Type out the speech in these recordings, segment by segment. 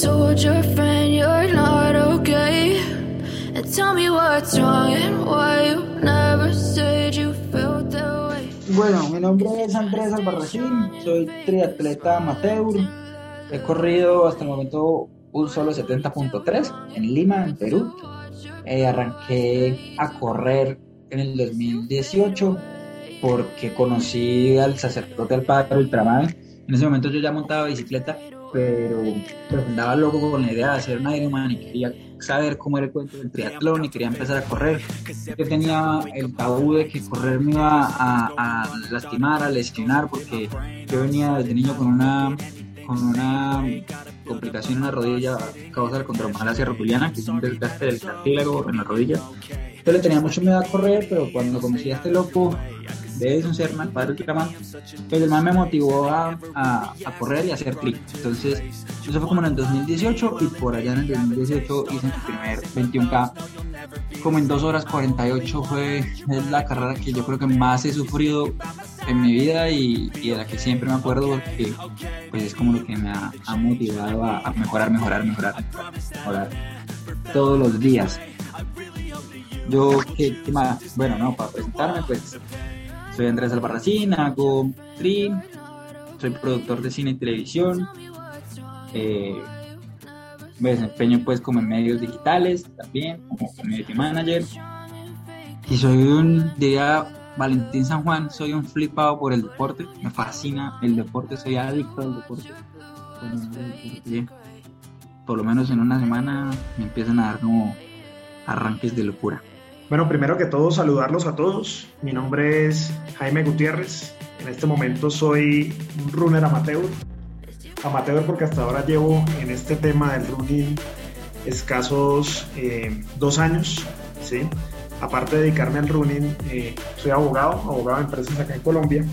told your you're not okay. Tell me what's wrong and why you never said you felt that way. Bueno, mi nombre es Andrés Albarracín, soy triatleta amateur. He corrido hasta el momento un solo 70.3 en Lima, en Perú. Eh, arranqué a correr en el 2018 porque conocí al sacerdote del padre Ultraman. En ese momento yo ya montaba bicicleta, pero, pero andaba loco con la idea de hacer un Ironman y quería saber cómo era el cuento del triatlón y quería empezar a correr. Yo tenía el tabú de que correr me iba a, a lastimar, a lesionar, porque yo venía desde niño con una con una complicación en la rodilla a causa de la condromalacia rotuliana, que es un desgaste del cartílago en la rodilla. Yo le tenía mucho miedo a correr, pero cuando conocí a este loco de Edison Serman, padre Ultraman, pues el man me motivó a, a, a correr y a hacer clic. Entonces, eso fue como en el 2018 y por allá en el 2018 hice mi primer 21K. Como en 2 horas 48 fue es la carrera que yo creo que más he sufrido en mi vida y, y de la que siempre me acuerdo porque pues es como lo que me ha, ha motivado a, a mejorar, mejorar, mejorar, mejorar todos los días. Yo, ¿qué, qué más? Bueno, no, para presentarme, pues soy Andrés Albarracín, hago stream, soy productor de cine y televisión, eh, me desempeño pues como en medios digitales también, como community manager, y soy un, diría Valentín San Juan, soy un flipado por el deporte, me fascina el deporte, soy adicto al deporte. Por lo menos en una semana me empiezan a dar como arranques de locura. Bueno, primero que todo, saludarlos a todos. Mi nombre es Jaime Gutiérrez. En este momento soy un runner amateur. Amateur porque hasta ahora llevo en este tema del running escasos eh, dos años. ¿sí? Aparte de dedicarme al running, eh, soy abogado, abogado de empresas acá en Colombia.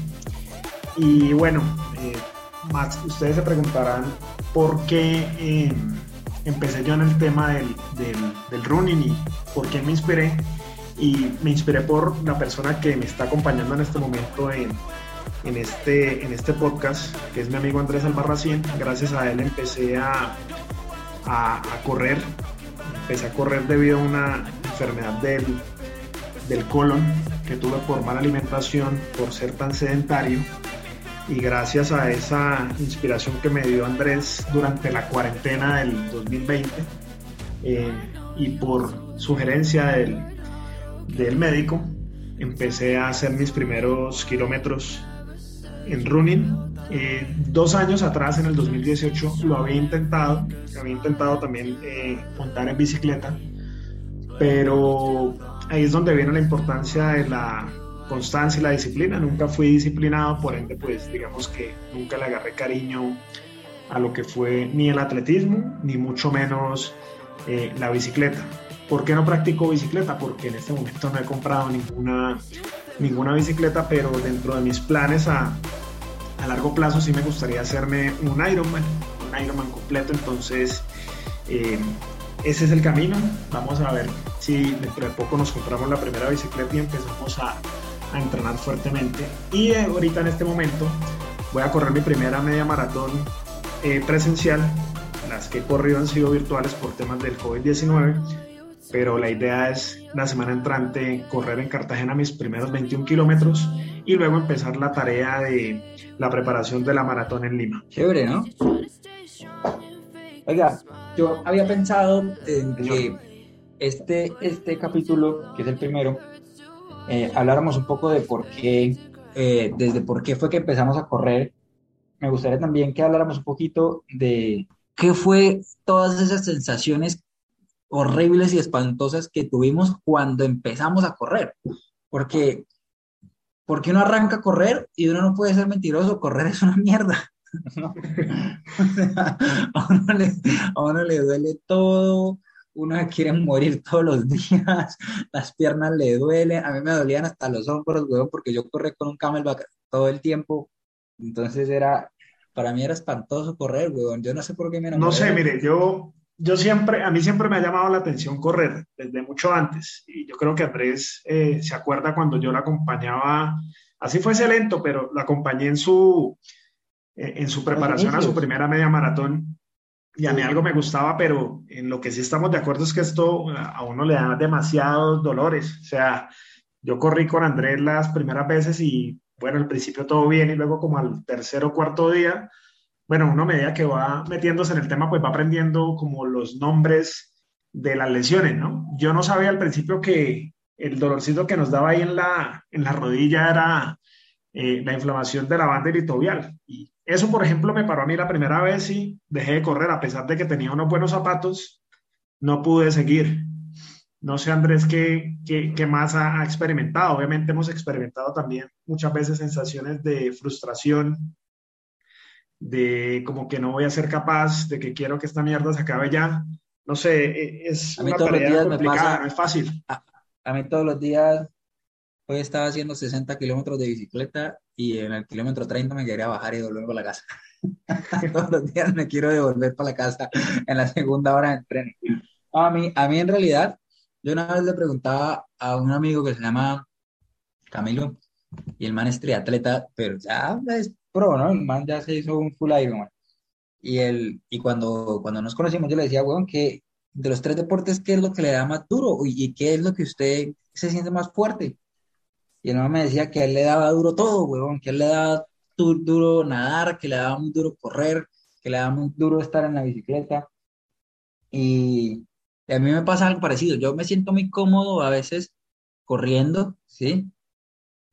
Y bueno, eh, ustedes se preguntarán por qué empecé yo en el tema del, del running y por qué me inspiré y me inspiré por la persona que me está acompañando en este momento en, en, este, en este podcast, que es mi amigo Andrés Albarracín. Gracias a él empecé a, a, correr, empecé a correr debido a una enfermedad del, del colon que tuve por mala alimentación, por ser tan sedentario. Y gracias a esa inspiración que me dio Andrés durante la cuarentena del 2020 eh, y por sugerencia del, del médico, empecé a hacer mis primeros kilómetros en running. Eh, dos años atrás, en el 2018, lo había intentado. Había intentado también eh, montar en bicicleta. Pero ahí es donde viene la importancia de la constancia y la disciplina. Nunca fui disciplinado, por ende, pues digamos que nunca le agarré cariño a lo que fue ni el atletismo, ni mucho menos eh, la bicicleta. ¿Por qué no practico bicicleta? Porque en este momento no he comprado ninguna, ninguna bicicleta, pero dentro de mis planes a, a largo plazo sí me gustaría hacerme un Ironman, un Ironman completo, entonces eh, ese es el camino. Vamos a ver si dentro de poco nos compramos la primera bicicleta y empezamos a, a entrenar fuertemente. Y eh, ahorita en este momento voy a correr mi primera media maratón eh, presencial. Las que he corrido han sido virtuales por temas del COVID-19 pero la idea es la semana entrante correr en Cartagena mis primeros 21 kilómetros y luego empezar la tarea de la preparación de la maratón en Lima. Chévere, ¿no? Oiga, yo había pensado en que este, este capítulo, que es el primero, eh, habláramos un poco de por qué, eh, desde por qué fue que empezamos a correr. Me gustaría también que habláramos un poquito de qué fue todas esas sensaciones horribles y espantosas que tuvimos cuando empezamos a correr. Porque, porque uno arranca a correr y uno no puede ser mentiroso, correr es una mierda. ¿no? O sea, a, uno le, a uno le duele todo, uno quiere morir todos los días, las piernas le duelen, a mí me dolían hasta los hombros, weón, porque yo corrí con un camelback todo el tiempo, entonces era, para mí era espantoso correr, weón, yo no sé por qué me enamoré. No sé, mire, yo, yo siempre, a mí siempre me ha llamado la atención correr, desde mucho antes. Y yo creo que Andrés eh, se acuerda cuando yo la acompañaba, así fuese lento, pero la acompañé en su, eh, en su preparación a su primera media maratón. y a mí algo me gustaba, pero en lo que sí estamos de acuerdo es que esto a uno le da demasiados dolores. O sea, yo corrí con Andrés las primeras veces y bueno, al principio todo bien y luego como al tercer o cuarto día, bueno, uno a medida que va metiéndose en el tema, pues va aprendiendo como los nombres de las lesiones, ¿no? Yo no sabía al principio que el dolorcito que nos daba ahí en la, en la rodilla era eh, la inflamación de la banda iliotibial. Y eso, por ejemplo, me paró a mí la primera vez y dejé de correr, a pesar de que tenía unos buenos zapatos, no pude seguir. No sé, Andrés, qué, qué, más ha, experimentado. Obviamente hemos experimentado también muchas veces sensaciones de frustración, de como que no voy a ser capaz, de que quiero que esta mierda se acabe ya. No sé, e, es una tarea complicada, no es fácil. A, a, mí todos los días, hoy estaba haciendo 60 kilómetros de bicicleta y en el kilómetro 30 me quería bajar y volver para la casa. Todos los días me quiero devolver para la casa en la segunda hora del tren. A mí, a mí en realidad, yo una vez le preguntaba a un amigo que se llama Camilo, y el man es triatleta, pero ya es pro, ¿no? El man ya se hizo un full Ironman. Y, él, y cuando, cuando nos conocimos, yo le decía, weón, que de los tres deportes, ¿qué es lo que le da más duro? ¿Y, y qué es lo que usted se siente más fuerte? Y el me decía que él le daba duro todo, huevón, que él le daba duro nadar, que le daba muy duro correr, que le daba muy duro estar en la bicicleta. Y, a mí me pasa algo parecido. Yo me siento muy cómodo a veces corriendo, ¿sí?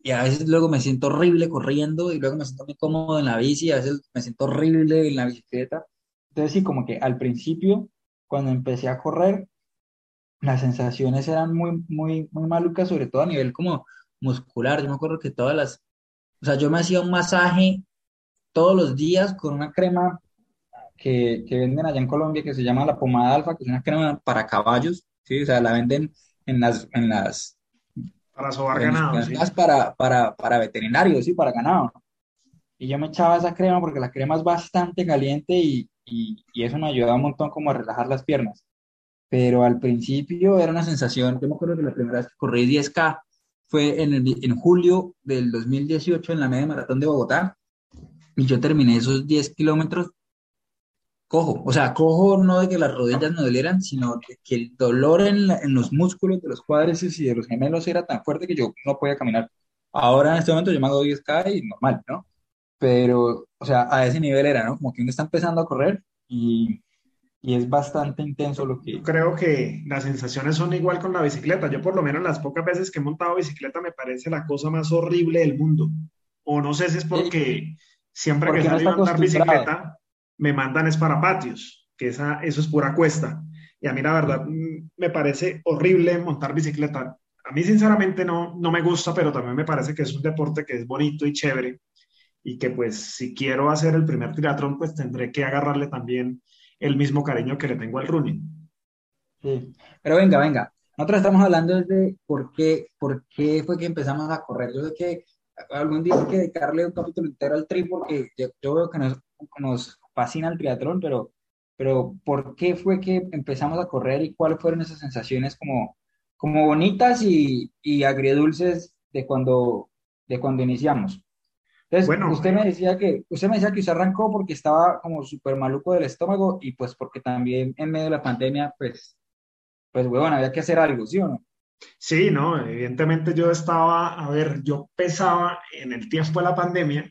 Y a veces luego me siento horrible corriendo y luego me siento muy cómodo en la bici, a veces me siento horrible en la bicicleta. Entonces sí, como que al principio, cuando empecé a correr, las sensaciones eran muy, muy, muy malucas, sobre todo a nivel como muscular. Yo me acuerdo que todas las, o sea, yo me hacía un masaje todos los días con una crema que, que venden allá en Colombia que se llama la pomada alfa, que es una crema para caballos, ¿sí? O sea, la venden en las, en las para sobar ganado, ¿sí? para, para, para veterinarios, sí, para ganado. Y yo me echaba esa crema porque la crema es bastante caliente y, y, y, eso me ayuda un montón como a relajar las piernas. Pero al principio era una sensación, yo me acuerdo que la primera vez que corrí 10K, fue en, en julio del 2018 en la media maratón de Bogotá y yo terminé esos 10 kilómetros cojo, o sea, cojo no de que las rodillas no dolieran, sino de que el dolor en, en los músculos de los cuádriceps y de los gemelos era tan fuerte que yo no podía caminar. Ahora en este momento yo me hago 10K y normal, ¿no? Pero, o sea, a ese nivel era, ¿no? Como que uno está empezando a correr y y es bastante intenso lo que... Creo que las sensaciones son igual con la bicicleta. Yo por lo menos las pocas veces que he montado bicicleta me parece la cosa más horrible del mundo. O no sé si es porque siempre que salgo a montar bicicleta me mandan es para patios, que esa, eso es pura cuesta. Y a mí la verdad mm, me parece horrible montar bicicleta. A mí sinceramente no, no me gusta, pero también me parece que es un deporte que es bonito y chévere y que pues si quiero hacer el primer triatlón pues tendré que agarrarle también el mismo cariño que le tengo al running. Sí, pero venga, venga. Nosotros estamos hablando de por qué, por qué fue que empezamos a correr. Yo sé que algún día hay que dedicarle un capítulo entero al tri porque yo, veo que nos, nos, fascina el triatlón, pero, pero ¿por qué fue que empezamos a correr y cuáles fueron esas sensaciones como, como bonitas y, y agridulces de cuando, de cuando iniciamos? bueno, usted me decía que usted me decía que usted arrancó porque estaba como súper maluco del estómago y pues porque también en medio de la pandemia, pues, pues, bueno, había que hacer algo, ¿sí o no? Sí, no, evidentemente yo estaba, a ver, yo pesaba en el tiempo de la pandemia,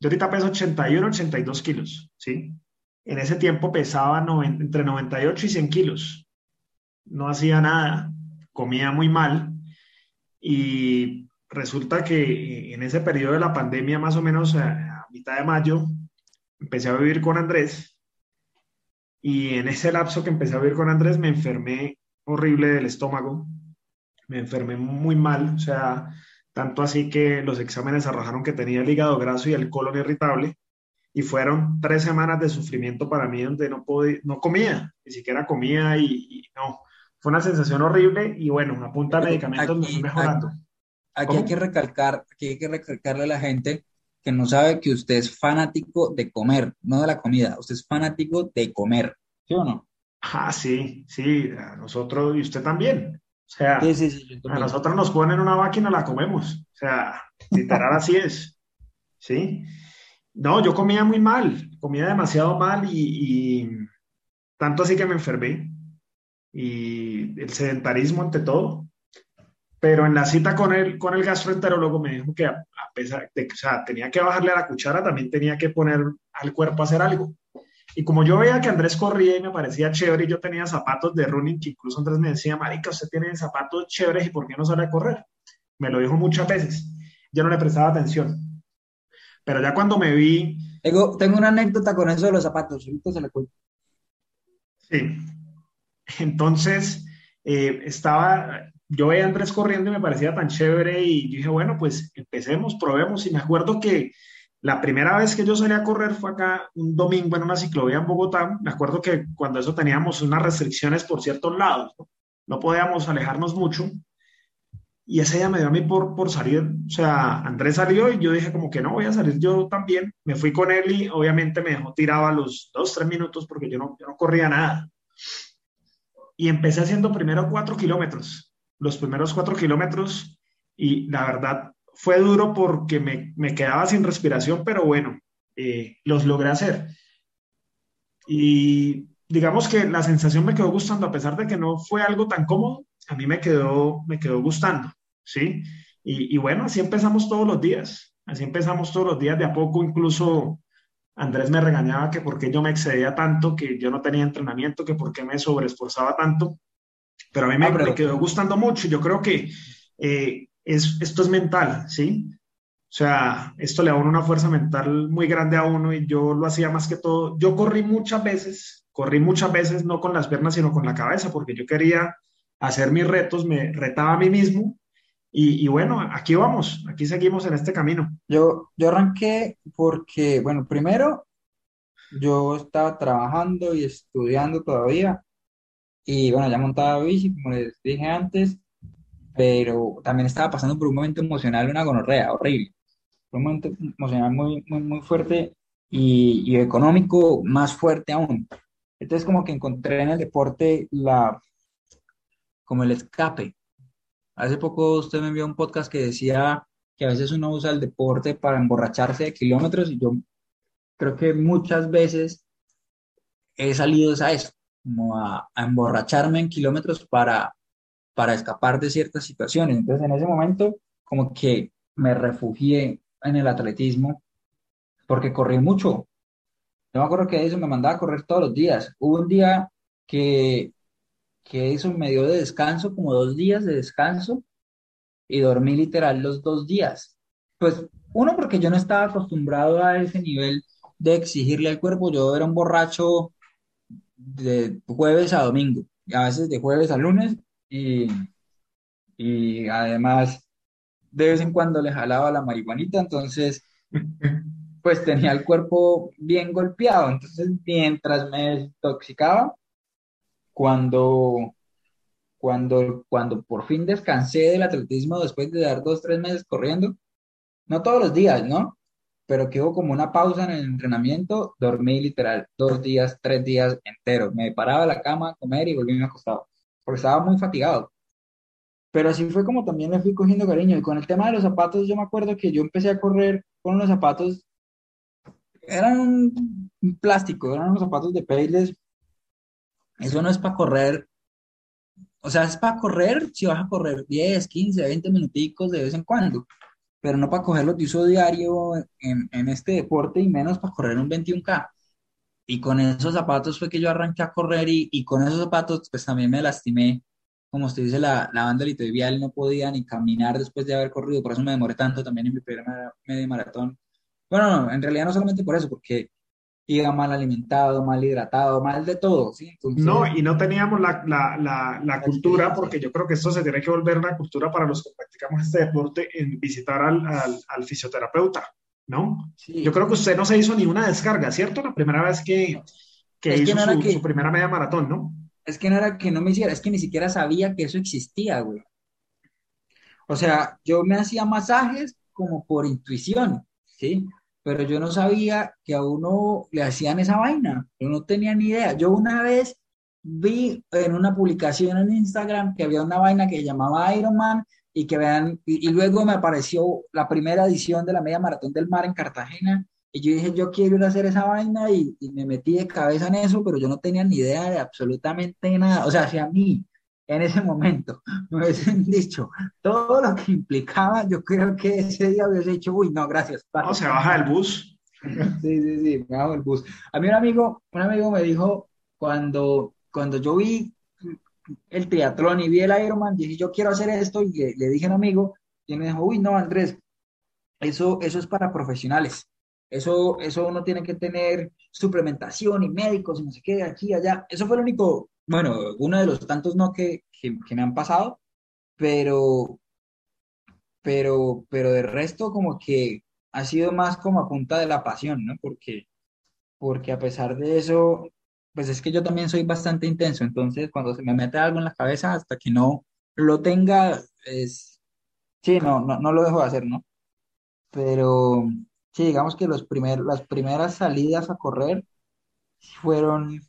yo ahorita peso 81, 82 kilos, ¿sí? En ese tiempo pesaba entre 98 y 100 kilos. No hacía nada, comía muy mal y resulta que en ese periodo de la pandemia, más o menos a, mitad de mayo, empecé a vivir con Andrés y en ese lapso que empecé a vivir con Andrés me enfermé horrible del estómago, me enfermé muy mal, o sea, tanto así que los exámenes arrojaron que tenía el hígado graso y el colon irritable y fueron tres semanas de sufrimiento para mí donde no, podía, no comía, ni siquiera comía y, no, fue una sensación horrible y bueno, a punta de medicamentos me fui mejorando. Aquí hay que recalcar, aquí hay que recalcarle a la gente que no sabe que usted es fanático de comer, no de la comida, usted es fanático de comer, ¿sí o no? Ah, sí, sí, a nosotros y usted también. O sea, a nosotros nos ponen una máquina, la comemos. O sea, literal así es. ¿Sí? No, yo comía muy mal, comía demasiado mal y, Tanto así que me enfermé y el sedentarismo ante todo. Pero en la cita con el, con el gastroenterólogo me dijo que a, pesar de que o sea, tenía que bajarle a la cuchara, también tenía que poner al cuerpo a hacer algo. Y como yo veía que Andrés corría y me parecía chévere y yo tenía zapatos de running, que incluso Andrés me decía, marica, usted tiene zapatos chéveres y ¿por qué no sale a correr? Me lo dijo muchas veces. Yo no le prestaba atención. Pero ya cuando me vi... Tengo, tengo una anécdota con eso de los zapatos, ahorita se la cuento. Sí. Entonces, eh, estaba, yo veía a Andrés corriendo y me parecía tan chévere y dije, bueno, pues empecemos, probemos. Y me acuerdo que la primera vez que yo salí a correr fue acá un domingo en una ciclovía en Bogotá. Me acuerdo que cuando eso teníamos unas restricciones por ciertos lados, no, podíamos alejarnos mucho. Y ese día me dio a mí por, por salir, o sea, Andrés salió y yo dije como que no, voy a salir yo también. Me fui con él y obviamente me dejó tirado a los dos, tres minutos porque yo no, yo no corría nada. Y empecé haciendo primero cuatro kilómetros, los primeros cuatro kilómetros, y la verdad fue duro porque me, me quedaba sin respiración, pero bueno, eh, los logré hacer. Y digamos que la sensación me quedó gustando, a pesar de que no fue algo tan cómodo, a mí me quedó, me quedó gustando, ¿sí? Y, y bueno, así empezamos todos los días, así empezamos todos los días, de a poco incluso Andrés me regañaba que por qué yo me excedía tanto, que yo no tenía entrenamiento, que por qué me sobreesforzaba tanto, pero a mí me, ah, me quedó gustando mucho. Yo creo que eh, esto es mental, ¿sí? O sea, esto le da una fuerza mental muy grande a uno y yo lo hacía más que todo. Yo corrí muchas veces, corrí muchas veces no con las piernas, sino con la cabeza, porque yo quería hacer mis retos, me retaba a mí mismo y, bueno, aquí vamos, aquí seguimos en este camino. Yo, yo arranqué porque, bueno, primero yo estaba trabajando y estudiando todavía y bueno, ya montaba bici, como les dije antes, pero también estaba pasando por un momento emocional, una gonorrea horrible, un momento emocional muy, muy, muy fuerte y, económico más fuerte aún. Entonces como que encontré en el deporte la, como el escape. Hace poco usted me envió un podcast que decía que a veces uno usa el deporte para emborracharse de kilómetros y yo creo que muchas veces he salido a eso, como a emborracharme en kilómetros para para escapar de ciertas situaciones. Entonces, en ese momento, como que me refugié en el atletismo porque corrí mucho. Yo me acuerdo que eso me mandaba a correr todos los días. Hubo un día que, que eso me dio de descanso, como dos días de descanso, y dormí literal los dos días. Pues uno, porque yo no estaba acostumbrado a ese nivel de exigirle al cuerpo. Yo era un borracho de jueves a domingo, y a veces de jueves a lunes, y, y además de vez en cuando le jalaba la marihuanita, entonces pues tenía el cuerpo bien golpeado. Entonces, mientras me desintoxicaba, cuando, cuando, cuando por fin descansé del atletismo después de dar dos, tres meses corriendo, no todos los días, ¿no? Pero que hubo como una pausa en el entrenamiento, dormí literal dos días, tres días enteros. Me paraba la cama a comer y volví a acostado porque estaba muy fatigado. Pero así fue como también le fui cogiendo cariño. Y con el tema de los zapatos, yo me acuerdo que yo empecé a correr con unos zapatos, eran un, plástico, eran unos zapatos de Payless. Eso no es para correr, o sea, es para correr si vas a correr 10, 15, 20 minuticos de vez en cuando, pero no para cogerlo de uso diario en, en este deporte y menos para correr un 21K. Y con esos zapatos fue que yo arranqué a correr y, y con esos zapatos pues también me lastimé. Como usted dice, la, la banda litovial no podía ni caminar después de haber corrido, por eso me demoré tanto también en mi primera media maratón. Bueno, no, en realidad no solamente por eso, porque iba mal alimentado, mal hidratado, mal de todo, ¿sí? no, y no teníamos la, la, la, la cultura, porque yo creo que esto se tiene que volver una cultura para los que practicamos este deporte, en visitar al, al, al fisioterapeuta. ¿No? Yo creo que usted no se hizo ni una descarga, ¿cierto? La primera vez que, que hizo su, primera media maratón, ¿no? Es que no era que no me hiciera, es que ni siquiera sabía que eso existía, güey. O sea, yo me hacía masajes como por intuición, ¿sí? Pero yo no sabía que a uno le hacían esa vaina. Yo no tenía ni idea. Yo una vez vi en una publicación en Instagram que había una vaina que llamaba Iron Man y que vean, y, luego me apareció la primera edición de la media maratón del mar en Cartagena Y yo dije, yo quiero ir a hacer esa vaina y, y me metí de cabeza en eso, pero yo no tenía ni idea de absolutamente nada. O sea, si a mí en ese momento me hubiesen dicho todo lo que implicaba, yo creo que ese día hubiese dicho, uy, no, gracias. No, se baja del bus. Sí, sí, sí, me bajo del bus. A mí un amigo, un amigo me dijo, cuando, cuando yo vi el triatlón y vi el Ironman, dije, yo quiero hacer esto, y le, le dije a un amigo, y me dijo, uy, no, Andrés, eso, eso es para profesionales. Eso, eso uno tiene que tener suplementación y médicos y no sé qué, aquí allá. Eso fue lo único, bueno, uno de los tantos no que, que, que me han pasado, pero, pero, pero de resto como que ha sido más como a punta de la pasión, ¿no? Porque, porque a pesar de eso, pues es que yo también soy bastante intenso, entonces cuando se me mete algo en la cabeza, hasta que no lo tenga, es, sí, no, no, no lo dejo de hacer, ¿no? Pero sí, digamos que los primer, las primeras salidas a correr fueron,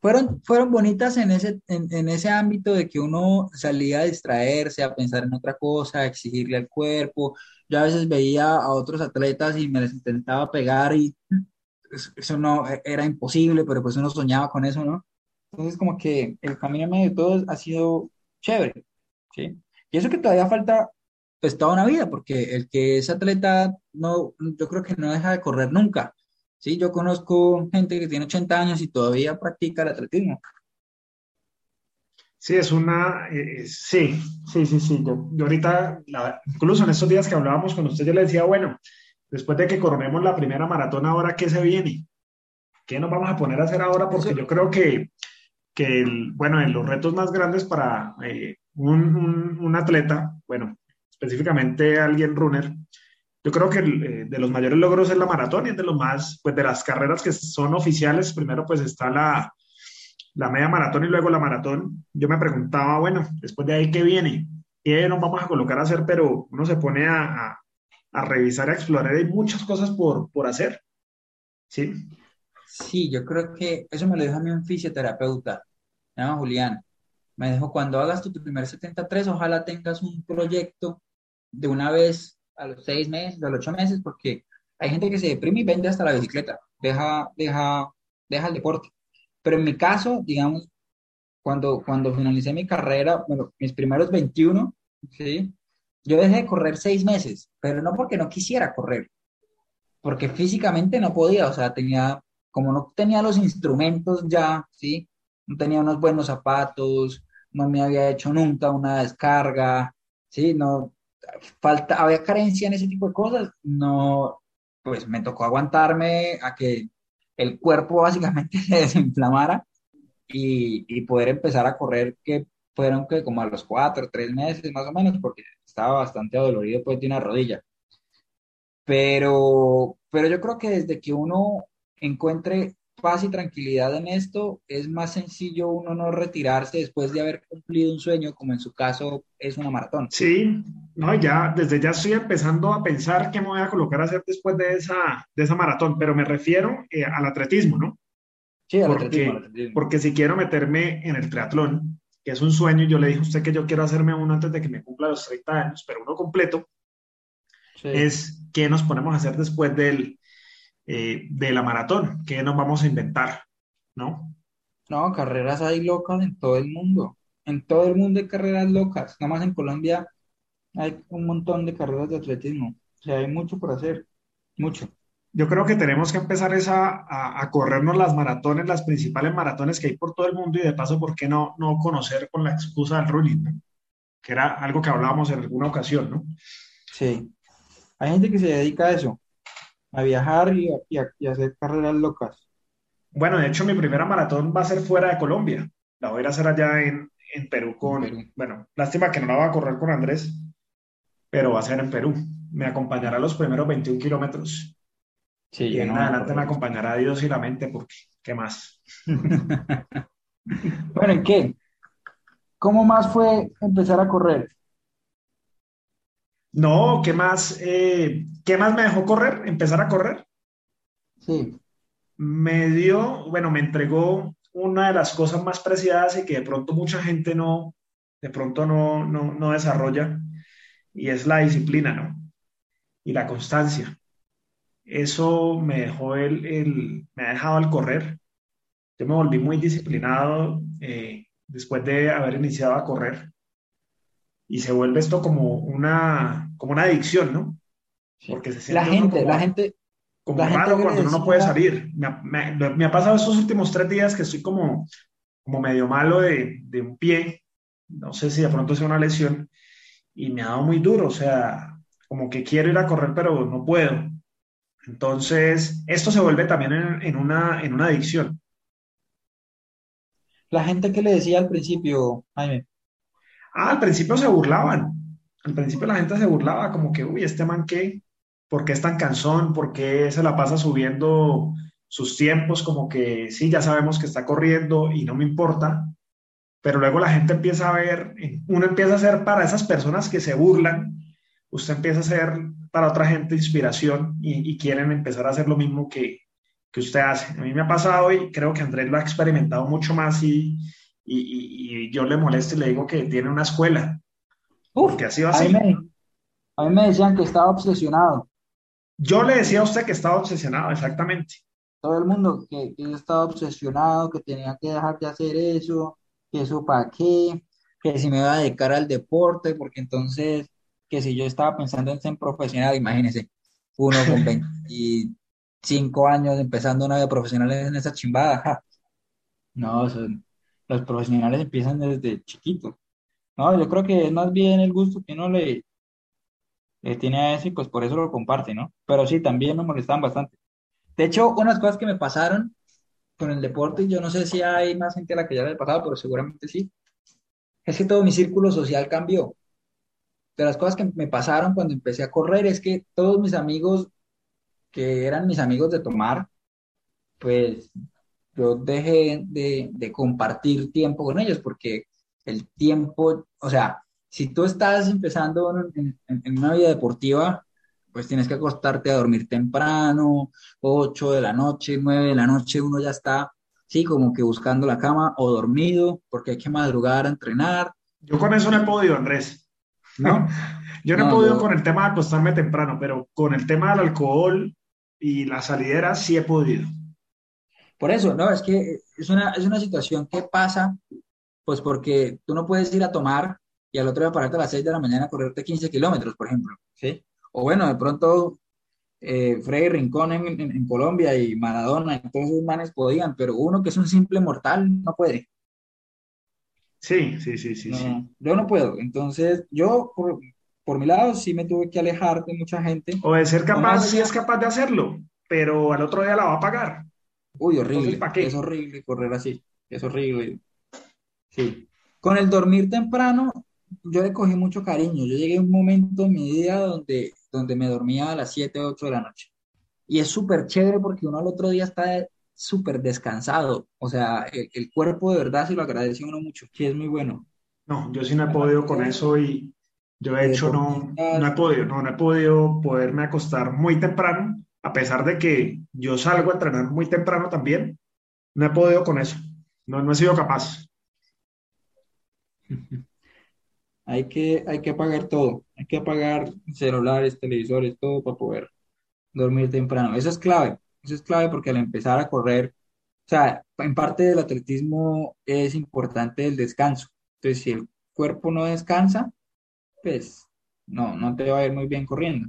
fueron, fueron bonitas en ese, en, en ese ámbito de que uno salía a distraerse, a pensar en otra cosa, a exigirle al cuerpo. Yo a veces veía a otros atletas y me les intentaba pegar y eso no e, era imposible, pero pues uno soñaba con eso, ¿no? Entonces como que el camino en medio de todo ha sido chévere, ¿sí? Y eso que todavía falta pues toda una vida, porque el que es atleta, no, yo creo que no deja de correr nunca, ¿sí? Yo conozco gente que tiene 80 años y todavía practica el atletismo. Sí, es una, eh, eh, sí, sí, sí, sí. Yo, yo ahorita, la- incluso en estos días que hablábamos con usted, yo le decía, bueno, después de que coronemos la primera maratón, ahora qué se viene, qué nos vamos a poner a hacer ahora, porque yo creo que, que el- bueno, en los retos más grandes para eh, un, un- un atleta, bueno, específicamente alguien runner, yo creo que el, eh, de los mayores logros es la maratón y es de los más, pues de las carreras que son oficiales, primero pues está la, la media maratón y luego la maratón. Yo me preguntaba, bueno, después de ahí, ¿qué viene? ¿Qué nos vamos a colocar a hacer? Pero uno se pone a, a, a revisar, a explorar, hay muchas cosas por, por hacer, ¿sí? sí, yo creo que eso me lo dijo a mí un fisioterapeuta, llama Julián. Me dijo, cuando hagas tu primer 73, ojalá tengas un proyecto de una vez a los seis meses, a los ocho meses, porque hay gente que se deprime y vende hasta la bicicleta, deja, deja, deja el deporte. Pero en mi caso, digamos, cuando, cuando finalicé mi carrera, bueno, mis primeros 21, ¿sí? Yo dejé de correr seis meses, pero no porque no quisiera correr, porque físicamente no podía, o sea, tenía, como no tenía los instrumentos ya, ¿sí? No tenía unos buenos zapatos, no me había hecho nunca una descarga, ¿sí? No, falta, había carencia en ese tipo de cosas, no, pues me tocó aguantarme a que el cuerpo básicamente se desinflamara y, y poder empezar a correr que fueron que como a los cuatro, tres meses más o menos, porque estaba bastante dolorido pues de una rodilla. Pero, pero yo creo que desde que uno encuentre paz y tranquilidad en esto, es más sencillo uno no retirarse después de haber cumplido un sueño, como en su caso es una maratón. Sí, no, ya, desde ya estoy empezando a pensar qué me voy a colocar a hacer después de esa, de esa maratón, pero me refiero eh, al atletismo, ¿no? Sí, al atletismo, al Porque, atletismo. porque si quiero meterme en el triatlón, que es un sueño, yo le dije a usted que yo quiero hacerme uno antes de que me cumpla los 30 años, pero uno completo, Sí. es qué nos ponemos a hacer después del, eh, de la maratón, qué nos vamos a inventar, ¿no? No, carreras hay locas en todo el mundo. En todo el mundo hay carreras locas. Nada más en Colombia hay un montón de carreras de atletismo. O sea, hay mucho por hacer. Mucho. Yo creo que tenemos que empezar esa, a, a corrernos las maratones, las principales maratones que hay por todo el mundo y de paso, ¿por qué no, no conocer con la excusa del running, ¿no? Que era algo que hablábamos en alguna ocasión, ¿no? Sí. Hay gente que se dedica a eso, a viajar y a, y a- y a hacer carreras locas. Bueno, de hecho, mi primera maratón va a ser fuera de Colombia. La voy a hacer allá en, en Perú En con, Perú. bueno, lástima que no la va a correr con Andrés, pero va a ser en Perú. Me acompañará los primeros 21 kilómetros Sí, y en no adelante me acompañará Dios y la mente, porque, ¿qué más? Bueno, ¿en qué? ¿Cómo más fue empezar a correr? No, ¿qué más? eh, ¿qué más me dejó correr? Empezar a correr. Sí, Me dio, bueno, me entregó una de las cosas más preciadas y que de pronto mucha gente no, de pronto no, no, no desarrolla, y es la disciplina, ¿no? Y la constancia. Eso me dejó el, me ha dejado el correr. Yo me volví muy disciplinado eh, después de haber iniciado a correr y se vuelve esto como una, como una adicción, ¿no? Porque se siente la gente, la gente, como raro cuando uno no puede salir. Me, ha pasado estos últimos tres días que estoy como, como medio malo de, de un pie, no sé si de pronto sea una lesión, y me ha dado muy duro, o sea, como que quiero ir a correr, pero no puedo. Entonces, esto se vuelve también en, una, en una adicción. La gente que le decía al principio, Jaime. Ah, al principio se burlaban. Al principio la gente se burlaba, como que, uy, este man qué, ¿por qué es tan cansón? ¿Por qué se la pasa subiendo sus tiempos? Como que sí, ya sabemos que está corriendo y no me importa. Pero luego la gente empieza a ver, uno empieza a ser para esas personas que se burlan, usted empieza a ser para otra gente inspiración y, quieren empezar a hacer lo mismo que, que, usted hace. A mí me ha pasado y creo que Andrés lo ha experimentado mucho más y, y, yo le molesto y le digo que tiene una escuela. porque ha sido así. A mí, me, decían que estaba obsesionado. Yo le decía a usted que estaba obsesionado, exactamente. Todo el mundo que, que estaba obsesionado, que tenía que dejar de hacer eso, que eso para qué, que si me iba a dedicar al deporte, porque entonces que si yo estaba pensando en ser profesional, imagínese, uno con 25 años empezando una vida profesional en esa chimbada. No, los profesionales empiezan desde chiquito. No, yo creo que es más bien el gusto que uno le, tiene a eso y pues por eso lo comparte, ¿no? Pero sí, también me molestaban bastante. De hecho, unas cosas que me pasaron con el deporte, yo no sé si hay más gente a la que ya le he pasado, pero seguramente sí, es que todo mi círculo social cambió de las cosas que me pasaron cuando empecé a correr es que todos mis amigos, que eran mis amigos de tomar, pues yo dejé de, compartir tiempo con ellos porque el tiempo, o sea, si tú estás empezando en, una vida deportiva, pues tienes que acostarte a dormir temprano, 8 de la noche, 9 de la noche, uno ya está, sí, como que buscando la cama o dormido, porque hay que madrugar a entrenar. Yo con eso no he podido, Andrés. ¿No? Yo no, he podido con el tema de acostarme temprano, pero con el tema del alcohol y la salidera sí he podido. Por eso, no, es que es una, es una situación que pasa, pues porque tú no puedes ir a tomar y al otro día pararte a las 6 de la mañana a correrte 15 kilómetros, por ejemplo, ¿sí? O bueno, de pronto eh, Freddy Rincón en, en, Colombia y Maradona, todos esos manes podían, pero uno que es un simple mortal no puede. Sí, sí, sí, sí, sí. Yo no puedo. Entonces, yo, por, mi lado, sí me tuve que alejar de mucha gente. O de ser capaz, sí es capaz de hacerlo, pero al otro día la va a pagar. Uy, horrible. Es horrible correr así. Es horrible. Sí. Con el dormir temprano, yo le cogí mucho cariño. Yo llegué a un momento en mi vida donde, donde me dormía a las 7, 8 de la noche. Y es súper chévere porque uno al otro día está súper descansado. O sea, el, cuerpo de verdad se lo agradece uno mucho, que es muy bueno. No, yo sí no he podido con eso y yo he hecho no, no he podido, no, no he podido poderme acostar muy temprano, a pesar de que yo salgo a entrenar muy temprano también, no he podido con eso, no, no he sido capaz. Hay que, hay que apagar todo, hay que apagar celulares, televisores, todo para poder dormir temprano. Eso es clave. Eso es clave porque al empezar a correr, o sea, en parte del atletismo es importante el descanso. Entonces, si el cuerpo no descansa, pues no, no te va a ir muy bien corriendo.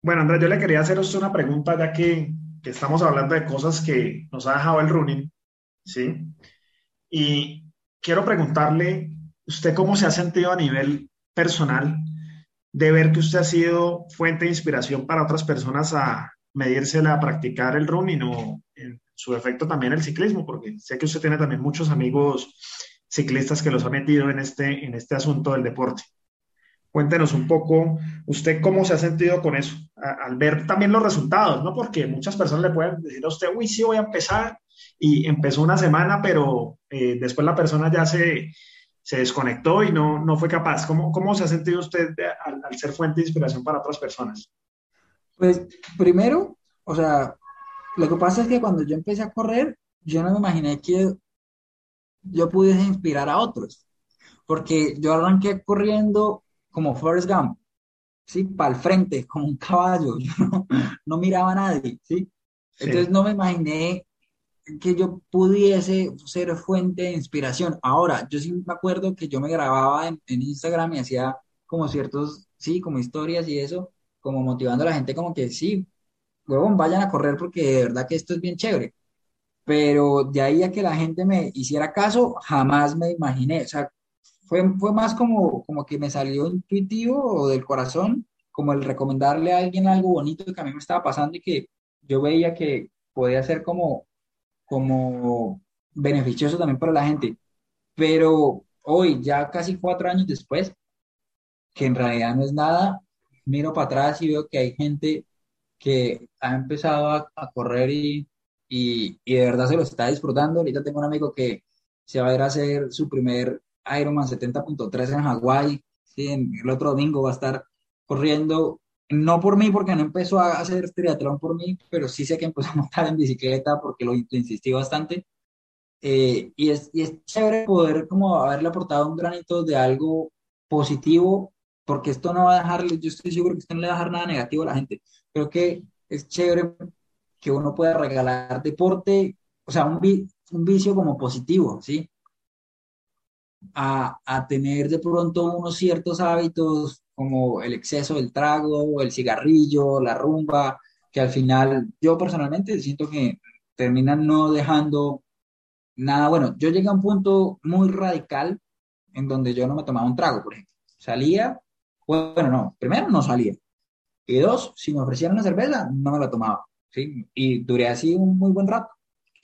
Bueno, Andrés, yo le quería hacer usted una pregunta ya que, que estamos hablando de cosas que nos ha dejado el running, ¿sí? Y quiero preguntarle, ¿usted cómo se ha sentido a nivel personal de ver que usted ha sido fuente de inspiración para otras personas a, medírsela a practicar el running o en su efecto también el ciclismo, porque sé que usted tiene también muchos amigos ciclistas que los ha metido en este, en este asunto del deporte. Cuéntenos un poco, usted cómo se ha sentido con eso, al ver también los resultados, ¿no? Porque muchas personas le pueden decir a usted, uy, sí, voy a empezar, y empezó una semana, pero eh, después la persona ya se, se desconectó y no, no fue capaz. ¿Cómo, ¿Cómo se ha sentido usted al ser fuente de inspiración para otras personas? Pues primero, o sea, lo que pasa es que cuando yo empecé a correr, yo no me imaginé que yo pudiese inspirar a otros, porque yo arranqué corriendo como Forrest Gump, sí, para el frente, como un caballo, yo no, no miraba a nadie, ¿sí? Entonces no me imaginé que yo pudiese ser fuente de inspiración. Ahora, yo sí me acuerdo que yo me grababa en, en Instagram y hacía como ciertos, sí, como historias y eso, como motivando a la gente como que sí, huevón, vayan a correr porque de verdad que esto es bien chévere. Pero de ahí a que la gente me hiciera caso, jamás me imaginé. O sea, fue, fue más como, como que me salió intuitivo o del corazón, como el recomendarle a alguien algo bonito que a mí me estaba pasando y que yo veía que podía ser como, como beneficioso también para la gente. Pero hoy, ya casi cuatro años después, que en realidad no es nada, miro para atrás y veo que hay gente que ha empezado a, a correr y, y, y, de verdad se lo está disfrutando. Ahorita tengo un amigo que se va a ir a hacer su primer Ironman 70.3 en Hawái. ¿sí? el otro domingo va a estar corriendo, no por mí, porque no empezó a hacer triatlón por mí, pero sí sé que empezó a montar en bicicleta porque lo, insistí bastante. Eh, y, es, y es chévere poder como haberle aportado un granito de algo positivo, porque esto no va a dejarle, yo estoy seguro que esto no le va a dejar nada negativo a la gente. Creo que es chévere que uno pueda regalar deporte, o sea, un, vi, un vicio como positivo, ¿sí? A, a, tener de pronto unos ciertos hábitos como el exceso del trago, el cigarrillo, la rumba, que al final yo personalmente siento que terminan no dejando nada bueno. Yo llegué a un punto muy radical en donde yo no me tomaba un trago, por ejemplo. Salía, bueno, no, primero no salía. Y dos, si me ofrecieran una cerveza, no me la tomaba. ¿sí? Y duré así un muy buen rato,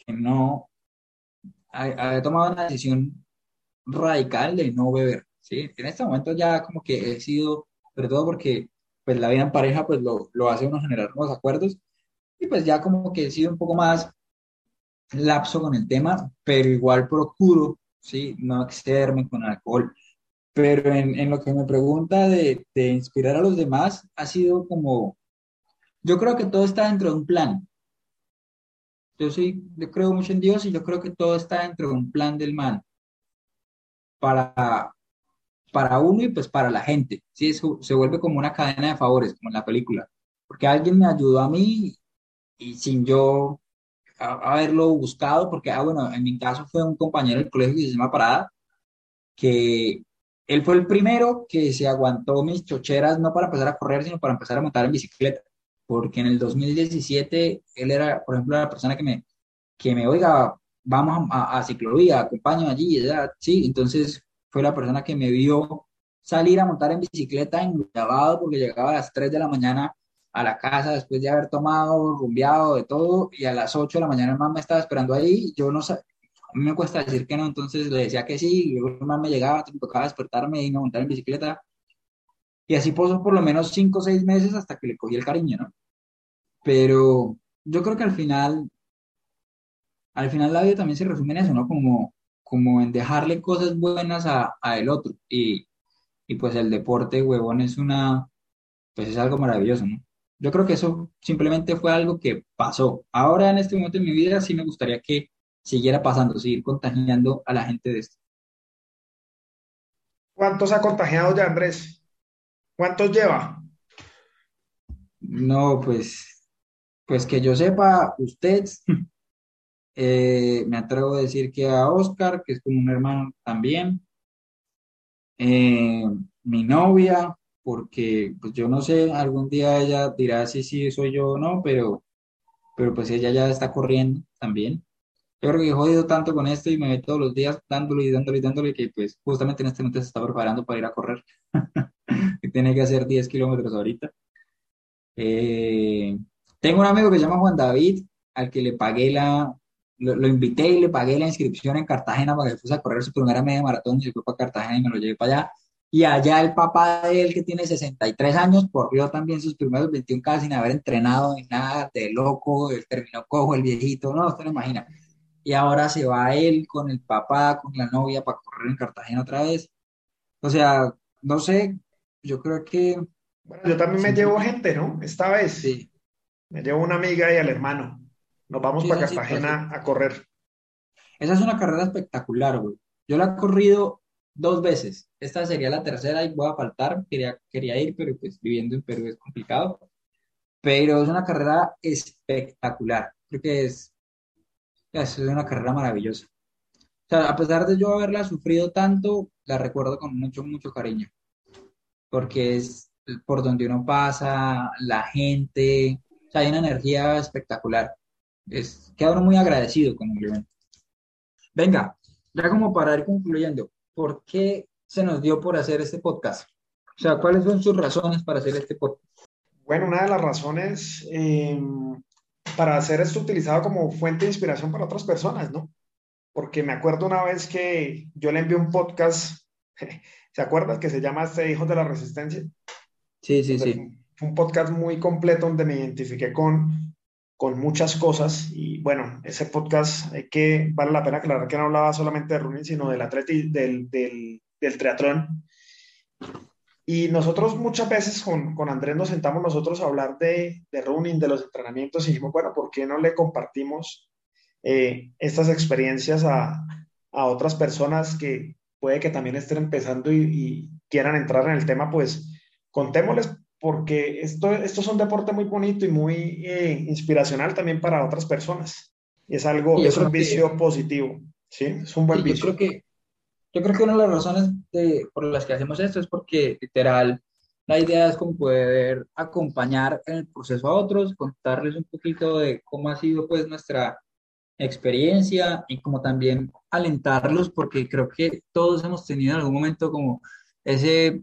que no había tomado una decisión radical de no beber. ¿sí? En este momento ya como que he sido, sobre todo porque pues la vida en pareja pues lo, lo hace uno generar nuevos acuerdos y pues ya como que he sido un poco más lapso con el tema, pero igual procuro, ¿sí? No excederme con alcohol. Pero en, en lo que me pregunta de, de, inspirar a los demás, ha sido como, yo creo que todo está dentro de un plan. Yo sí, yo creo mucho en Dios y yo creo que todo está dentro de un plan del man. Para, para uno y pues para la gente. ¿sí? Eso se vuelve como una cadena de favores, como en la película. Porque alguien me ayudó a mí y sin yo haberlo buscado, porque, ah, bueno, en mi caso fue un compañero del colegio que se llama Parada, que él fue el primero que se aguantó mis chocheras, no para empezar a correr, sino para empezar a montar en bicicleta, porque en el 2017 él era, por ejemplo, la persona que me, que me oiga, vamos a, a ciclovía, acompaño allí, sí, entonces fue la persona que me vio salir a montar en bicicleta en lavado, porque llegaba a las 3 de la mañana a la casa después de haber tomado, rumbeado, de todo, y a las 8 de la mañana el man me estaba esperando ahí, yo no a mí me cuesta decir que no, entonces le decía que sí, y luego man me llegaba, me tocaba despertarme y no montar en bicicleta, y así pasó por lo menos 5 o 6 meses hasta que le cogí el cariño, ¿no? Pero yo creo que al final, al final la vida también se resume en eso, ¿no? Como, como en dejarle cosas buenas a, a el otro, y, y pues el deporte, huevón, es una, pues es algo maravilloso, ¿no? Yo creo que eso simplemente fue algo que pasó. Ahora, en este momento de mi vida, sí me gustaría que siguiera pasando, seguir contagiando a la gente de esto. ¿Cuántos ha contagiado ya, Andrés? ¿Cuántos lleva? No, pues, pues que yo sepa, usted, eh, me atrevo a decir que a Oscar, que es como un hermano también, eh, mi novia, porque pues yo no sé, algún día ella dirá si sí soy yo o no, pero, pero pues ella ya está corriendo también. Yo creo que he jodido tanto con esto y me ve todos los días dándole y dándole y dándole que pues justamente en este momento se está preparando para ir a correr. tiene que hacer 10 kilómetros ahorita. Eh, tengo un amigo que se llama Juan David, al que le pagué la, lo, lo, invité y le pagué la inscripción en Cartagena para que fuese a correr su primera media maratón y se fue para Cartagena y me lo llevé para allá. Y allá el papá de él, que tiene 63 años, corrió también sus primeros 21K sin haber entrenado ni nada, de loco, él terminó cojo, el viejito, no, usted no imagina. Y ahora se va él con el papá, con la novia, para correr en Cartagena otra vez. O sea, no sé, yo creo que... Bueno, yo también me llevo gente, ¿no? Esta vez. Sí. Me llevo una amiga y al hermano. Nos vamos Sí, para Cartagena a correr. Esa es una carrera espectacular, güey. Yo la he corrido dos veces. Esta sería la tercera y voy a faltar. Quería, quería ir, pero pues viviendo en Perú es complicado. Pero es una carrera espectacular. Creo que es, es una carrera maravillosa. O sea, a pesar de yo haberla sufrido tanto, la recuerdo con mucho, mucho cariño. Porque es por donde uno pasa, la gente, o sea, hay una energía espectacular. Es, queda uno muy agradecido con el evento. Venga, ya como para ir concluyendo, ¿por qué se nos dio por hacer este podcast? O sea, ¿cuáles son sus razones para hacer este podcast? Bueno, una de las razones eh, para hacer esto utilizado como fuente de inspiración para otras personas, ¿no? Porque me acuerdo una vez que yo le envié un podcast, ¿se acuerdan? Que se llama este Hijos de la Resistencia. Sí, sí, sí. Fue un podcast muy completo donde me identifiqué con, con muchas cosas y bueno, ese podcast hay que, vale la pena aclarar que no hablaba solamente de running, sino del atleti, del, del, del triatlón. Y nosotros muchas veces con, con, Andrés nos sentamos nosotros a hablar de, de running, de los entrenamientos y dijimos, bueno, ¿por qué no le compartimos eh, estas experiencias a, a, otras personas que puede que también estén empezando y, y, quieran entrar en el tema? Pues contémosles porque esto, esto es un deporte muy bonito y muy eh, inspiracional también para otras personas. Es algo, es un vicio que, positivo, ¿sí? Es un buen vicio. Yo creo, que, yo creo que una de las razones de, por las que hacemos esto es porque literal la idea es como poder acompañar en el proceso a otros, contarles un poquito de cómo ha sido pues nuestra experiencia y como también alentarlos porque creo que todos hemos tenido en algún momento como ese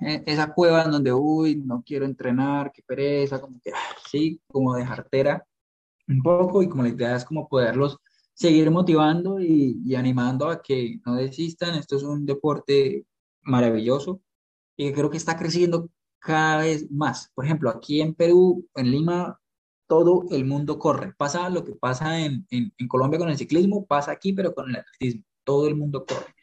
esa cueva en donde, uy, no quiero entrenar, qué pereza, como que, sí, como de jartera un poco y como la idea es como poderlos seguir motivando y, animando a que no desistan. Esto es un deporte maravilloso y creo que está creciendo cada vez más. Por ejemplo, aquí en Perú, en Lima, todo el mundo corre. Pasa lo que pasa en, Colombia con el ciclismo, pasa aquí, pero con el atletismo. Todo el mundo corre.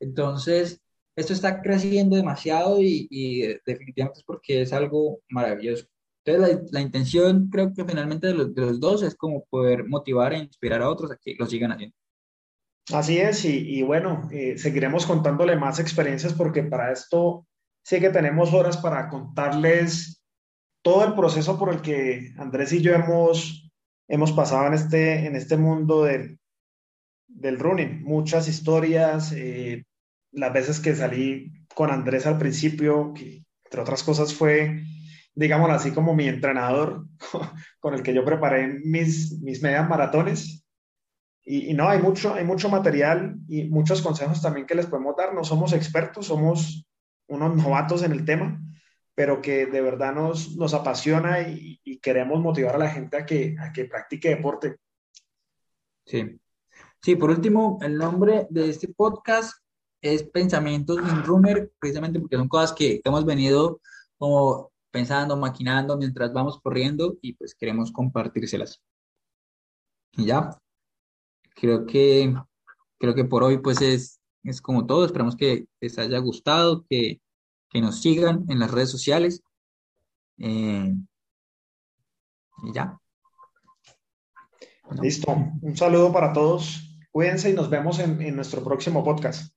Entonces, esto está creciendo demasiado y, y, definitivamente es porque es algo maravilloso. Entonces, la, la intención creo que finalmente de los, de los, dos es como poder motivar e inspirar a otros a que lo sigan haciendo. Así es, y, y bueno, eh, seguiremos contándole más experiencias porque para esto sí que tenemos horas para contarles todo el proceso por el que Andrés y yo hemos, hemos pasado en este, en este mundo del, del running. Muchas historias, eh, las veces que salí con Andrés al principio, que entre otras cosas fue, digámoslo así, como mi entrenador con el que yo preparé mis, mis medias maratones. Y, y, no, hay mucho, hay mucho material y muchos consejos también que les podemos dar. No somos expertos, somos unos novatos en el tema, pero que de verdad nos, nos apasiona y, y queremos motivar a la gente a que, a que practique deporte. Sí. Sí, por último, el nombre de este podcast es Pensamientos en Runner, precisamente porque son cosas que hemos venido como pensando, maquinando mientras vamos corriendo y pues queremos compartírselas. Y ya, creo que, creo que por hoy pues es, es como todo. Esperamos que les haya gustado, que, que nos sigan en las redes sociales. Eh, y ya. Listo. Un saludo para todos. Cuídense y nos vemos en, en nuestro próximo podcast.